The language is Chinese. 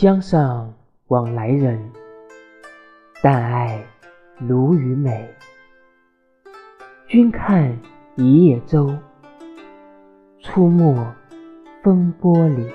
江上往来人但爱鲈鱼美。君看一叶舟出没风波里。